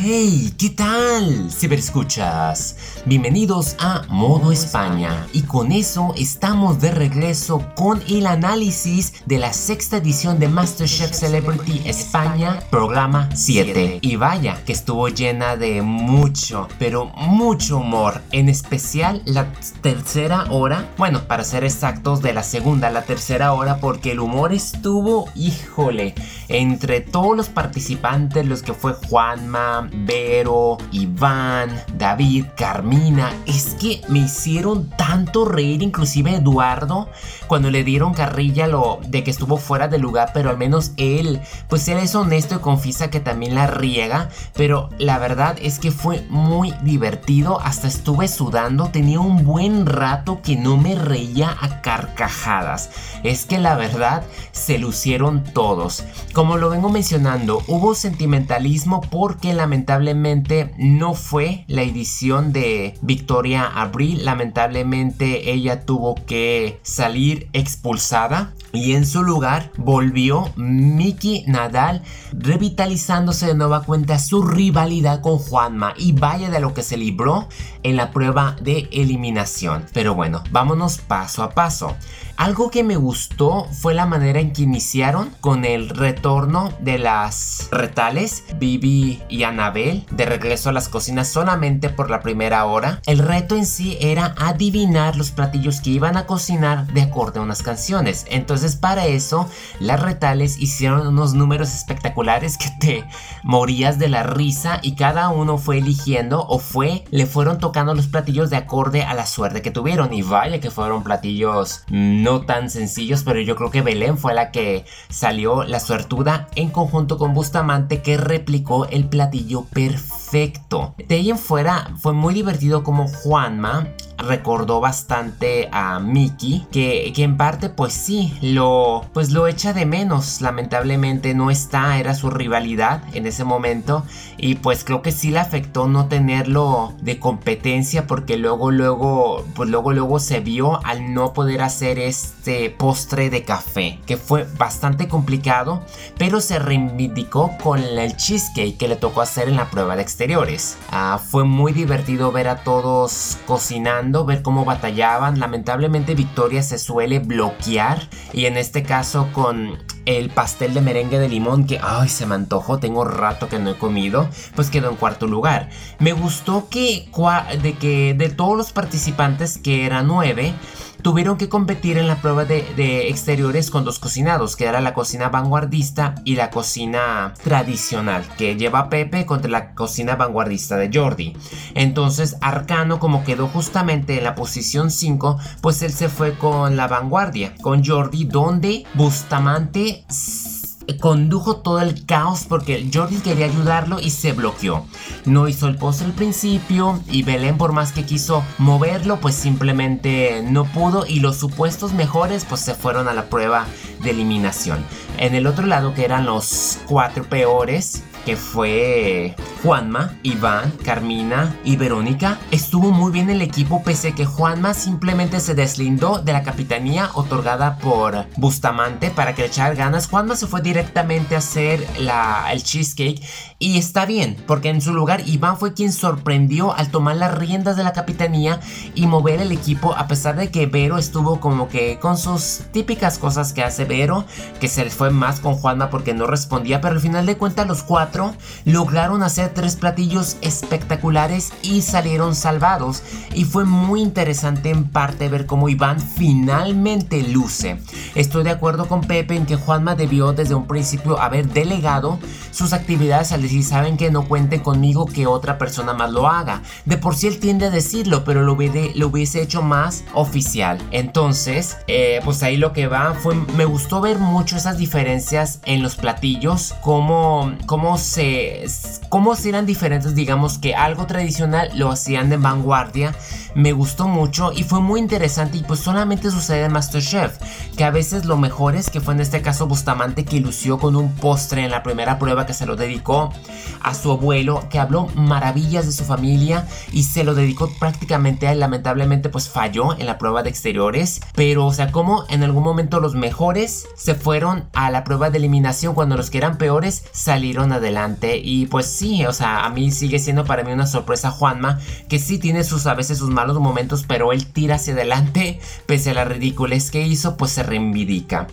Hey, ¿qué tal? Ciberescuchas. Bienvenidos a Modo España. Y con eso estamos de regreso con el análisis de la sexta edición de MasterChef Celebrity España, programa 7. Y vaya, que estuvo llena de mucho, pero mucho humor. En especial la tercera hora. Bueno, para ser exactos, de la segunda a la tercera hora, porque el humor estuvo, híjole, entre todos los participantes, los que fue Juanma, Vero, Iván, David, Carmina, es que me hicieron tanto reír, inclusive Eduardo, cuando le dieron carrilla lo de que estuvo fuera de lugar, pero al menos él, pues él es honesto y confiesa que también la riega, pero la verdad es que fue muy divertido, hasta estuve sudando, tenía un buen rato que no me reía a carcajadas. Es que la verdad se lucieron todos. Como lo vengo mencionando, hubo sentimentalismo porque lamentablemente no fue la edición de Victoria Abril. Lamentablemente ella tuvo que salir expulsada y en su lugar volvió Miki Nadal revitalizándose de nueva cuenta su rivalidad con Juanma y vaya de lo que se libró en la prueba de eliminación. Pero bueno, vámonos paso a paso. Algo que me gustó fue la manera en que iniciaron con el retorno de las retales, Bibi y Anabel, de regreso a las cocinas solamente por la primera hora. El reto en sí era adivinar los platillos que iban a cocinar de acuerdo a unas canciones. Entonces para eso las retales hicieron unos números espectaculares que te morías de la risa y cada uno fue eligiendo o fue, le fueron tocando los platillos de acorde a la suerte que tuvieron. Y vaya que fueron platillos no tan sencillos, pero yo creo que Belén fue la que salió la suertuda en conjunto con Bustamante que replicó el platillo perfecto. De ahí en fuera fue muy divertido como Juanma recordó bastante a Mickey, que, que, en parte pues sí, lo, pues lo echa de menos, lamentablemente no está, era su rivalidad en ese momento y pues creo que sí le afectó no tenerlo de competencia porque luego, luego, pues luego, luego se vio al no poder hacer este postre de café, que fue bastante complicado, pero se reivindicó con el cheesecake que le tocó hacer en la prueba de exteriores. Ah, fue muy divertido ver a todos cocinando ver cómo batallaban. Lamentablemente Victoria se suele bloquear y en este caso con el pastel de merengue de limón que, ay, se me antojó, tengo rato que no he comido, pues quedó en cuarto lugar. Me gustó que, de que de todos los participantes, que eran nueve, tuvieron que competir en la prueba de, exteriores con dos cocinados, que era la cocina vanguardista y la cocina tradicional, que lleva Pepe contra la cocina vanguardista de Jordi. Entonces Arcano como quedó justamente en la posición 5, pues él se fue con la vanguardia, con Jordi, donde Bustamante condujo todo el caos porque Jordi quería ayudarlo y se bloqueó. No hizo el post al principio y Belén por más que quiso moverlo pues simplemente no pudo y los supuestos mejores pues se fueron a la prueba de eliminación. En el otro lado que eran los cuatro peores que fue Juanma, Iván, Carmina y Verónica, estuvo muy bien el equipo pese que Juanma simplemente se deslindó de la capitanía otorgada por Bustamante para que le echara ganas. Juanma se fue directamente a hacer el cheesecake y está bien, porque en su lugar Iván fue quien sorprendió al tomar las riendas de la capitanía y mover el equipo a pesar de que Vero estuvo como que con sus típicas cosas que hace Vero, que se le fue más con Juanma porque no respondía, pero al final de cuentas los cuatro lograron hacer tres platillos espectaculares y salieron salvados. Y fue muy interesante en parte ver cómo Iván finalmente luce. Estoy de acuerdo con Pepe en que Juanma debió desde un principio haber delegado sus actividades al decir saben que no cuenten conmigo que otra persona más lo haga. De por sí él tiende a decirlo, pero lo, hubiese hecho más oficial. Entonces, eh, pues ahí lo que va fue, me gustó ver mucho esas diferencias en los platillos, cómo, cómo cómo eran diferentes, digamos que algo tradicional lo hacían de vanguardia, me gustó mucho y fue muy interesante y pues solamente sucede en Masterchef, que a veces lo mejor es que fue en este caso Bustamante que lució con un postre en la primera prueba que se lo dedicó a su abuelo, que habló maravillas de su familia y se lo dedicó prácticamente a él, lamentablemente pues falló en la prueba de exteriores, pero o sea, como en algún momento los mejores se fueron a la prueba de eliminación cuando los que eran peores salieron adelante. Y pues sí, o sea, a mí sigue siendo para mí una sorpresa Juanma, que sí tiene sus a veces sus malos momentos, pero él tira hacia adelante, pese a la ridiculez que hizo, pues se reivindica.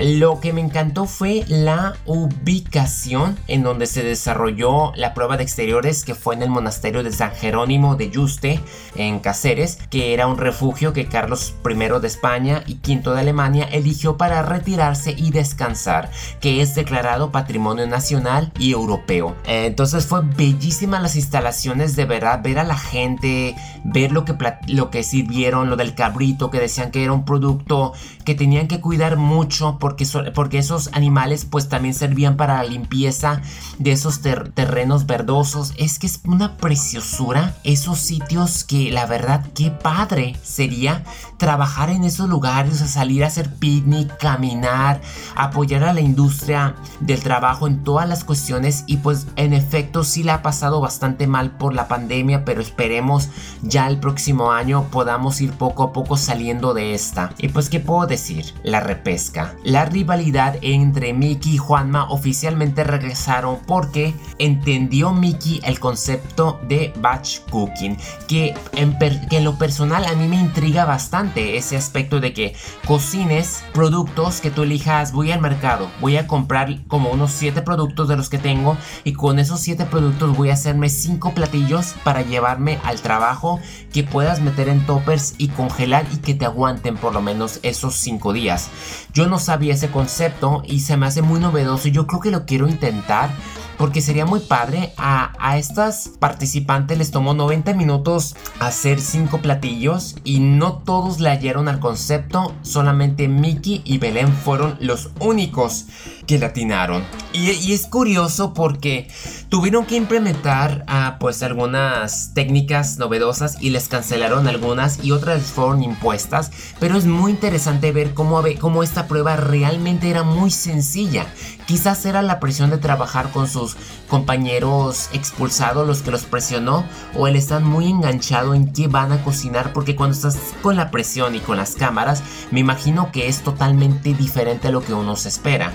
Lo que me encantó fue la ubicación en donde se desarrolló la prueba de exteriores, que fue en el monasterio de San Jerónimo de Yuste, en Cáceres, que era un refugio que Carlos I de España y V de Alemania eligió para retirarse y descansar, que es declarado Patrimonio Nacional y Europeo. Entonces fue bellísima las instalaciones de verdad, ver a la gente, ver lo lo que sirvieron, lo del cabrito, que decían que era un producto que tenían que cuidar mucho porque, porque esos animales pues también servían para la limpieza de esos terrenos verdosos. Es que es una preciosura esos sitios que la verdad qué padre sería trabajar en esos lugares, a salir a hacer picnic, caminar, apoyar a la industria del trabajo en todas las cuestiones y pues en efecto sí la ha pasado bastante mal por la pandemia, pero esperemos ya el próximo año podamos ir poco a poco saliendo de esta. Y pues qué puedo decir, la repesca. La rivalidad entre Mickey y Juanma oficialmente regresaron porque entendió Mickey el concepto de batch cooking, que en, que en lo personal a mí me intriga bastante ese aspecto de que cocines productos que tú elijas, voy al mercado, voy a comprar como unos 7 productos de los que tengo y con esos 7 productos voy a hacerme 5 platillos para llevarme al trabajo que puedas meter en toppers y congelar y que te aguanten por lo menos esos 5 días. Yo no sabía ese concepto y se me hace muy novedoso y yo creo que lo quiero intentar porque sería muy padre. A, estas participantes les tomó 90 minutos hacer 5 platillos y no todos le hallaron al concepto, solamente Mickey y Belén fueron los únicos que latinaron. Y, y es curioso porque tuvieron que implementar ah, pues algunas técnicas novedosas y les cancelaron algunas y otras fueron impuestas, pero es muy interesante ver cómo, cómo esta prueba realmente era muy sencilla. Quizás era la presión de trabajar con sus compañeros expulsados los que los presionó o él está muy enganchado en qué van a cocinar porque cuando estás con la presión y con las cámaras me imagino que es totalmente diferente a lo que uno se espera.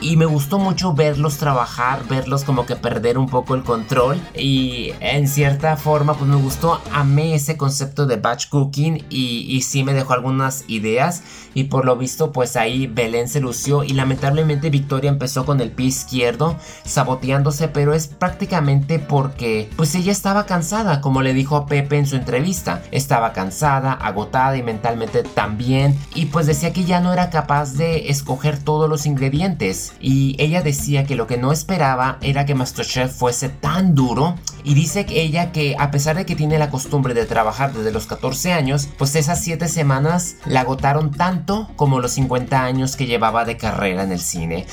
Y me gustó mucho verlos trabajar, verlos como que perder un poco el control y en cierta forma pues me gustó, amé ese concepto de batch cooking y, y sí me dejó algunas ideas y por lo visto pues ahí Belén se lució y lamentablemente Victoria empezó con el pie izquierdo saboteándose pero es prácticamente porque pues ella estaba cansada como le dijo a Pepe en su entrevista, estaba cansada, agotada y mentalmente también y pues decía que ya no era capaz de escoger todos los ingredientes y ella decía que lo que no esperaba era que Masterchef fuese tan duro y dice que ella que a pesar de que tiene la costumbre de trabajar desde los 14 años, pues esas 7 semanas la agotaron tanto como los 50 años que llevaba de carrera en el cine.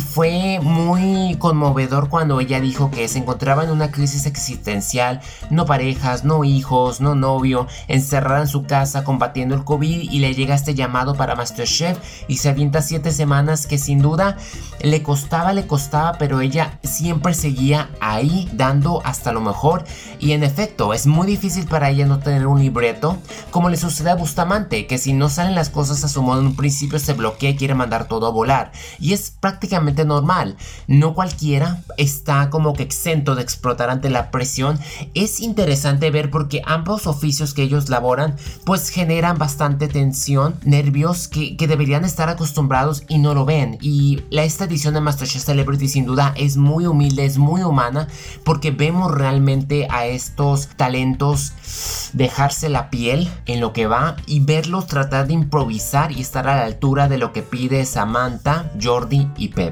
Fue muy conmovedor cuando ella dijo que se encontraba en una crisis existencial, no parejas, no hijos, no novio, encerrada en su casa combatiendo el COVID y le llega este llamado para Masterchef y se avienta 7 semanas que sin duda le costaba, le costaba, pero ella siempre seguía ahí dando hasta lo mejor. Y en efecto, es muy difícil para ella no tener un libreto, como le sucede a Bustamante, que si no salen las cosas a su modo en un principio se bloquea y quiere mandar todo a volar. Y es prácticamente normal. No cualquiera está como que exento de explotar ante la presión. Es interesante ver porque ambos oficios que ellos laboran pues generan bastante tensión, nervios que, que deberían estar acostumbrados y no lo ven. Y la esta edición de MasterChef Celebrity sin duda es muy humilde, es muy humana, porque vemos realmente a estos talentos dejarse la piel en lo que va y verlos tratar de improvisar y estar a la altura de lo que pide Samantha, Jordi y Pepe.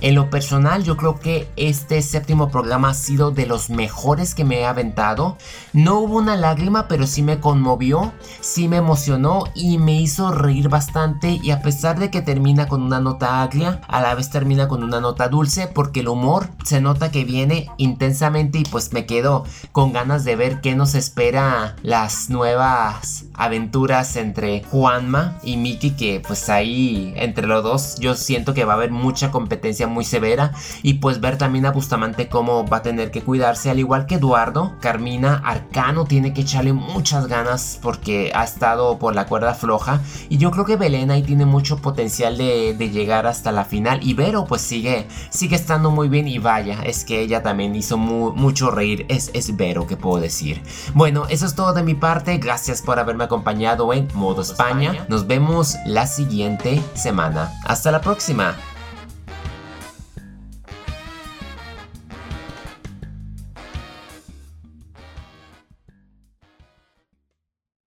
En lo personal yo creo que este séptimo programa ha sido de los mejores que me he aventado. No hubo una lágrima, pero sí me conmovió, sí me emocionó y me hizo reír bastante. Y a pesar de que termina con una nota agria, a la vez termina con una nota dulce, porque el humor se nota que viene intensamente y pues me quedo con ganas de ver qué nos espera las nuevas aventuras entre Juanma y Miki que pues ahí entre los dos yo siento que va a haber mucha competencia muy severa y pues ver también a Bustamante cómo va a tener que cuidarse al igual que Eduardo, Carmina, Arcano tiene que echarle muchas ganas porque ha estado por la cuerda floja y yo creo que Belén ahí tiene mucho potencial de, llegar hasta la final y Vero pues sigue, sigue estando muy bien y vaya, es que ella también hizo mucho reír, es, es Vero que puedo decir. Bueno, eso es todo de mi parte, gracias por haberme acompañado en Modo España. Nos vemos la siguiente semana. Hasta la próxima.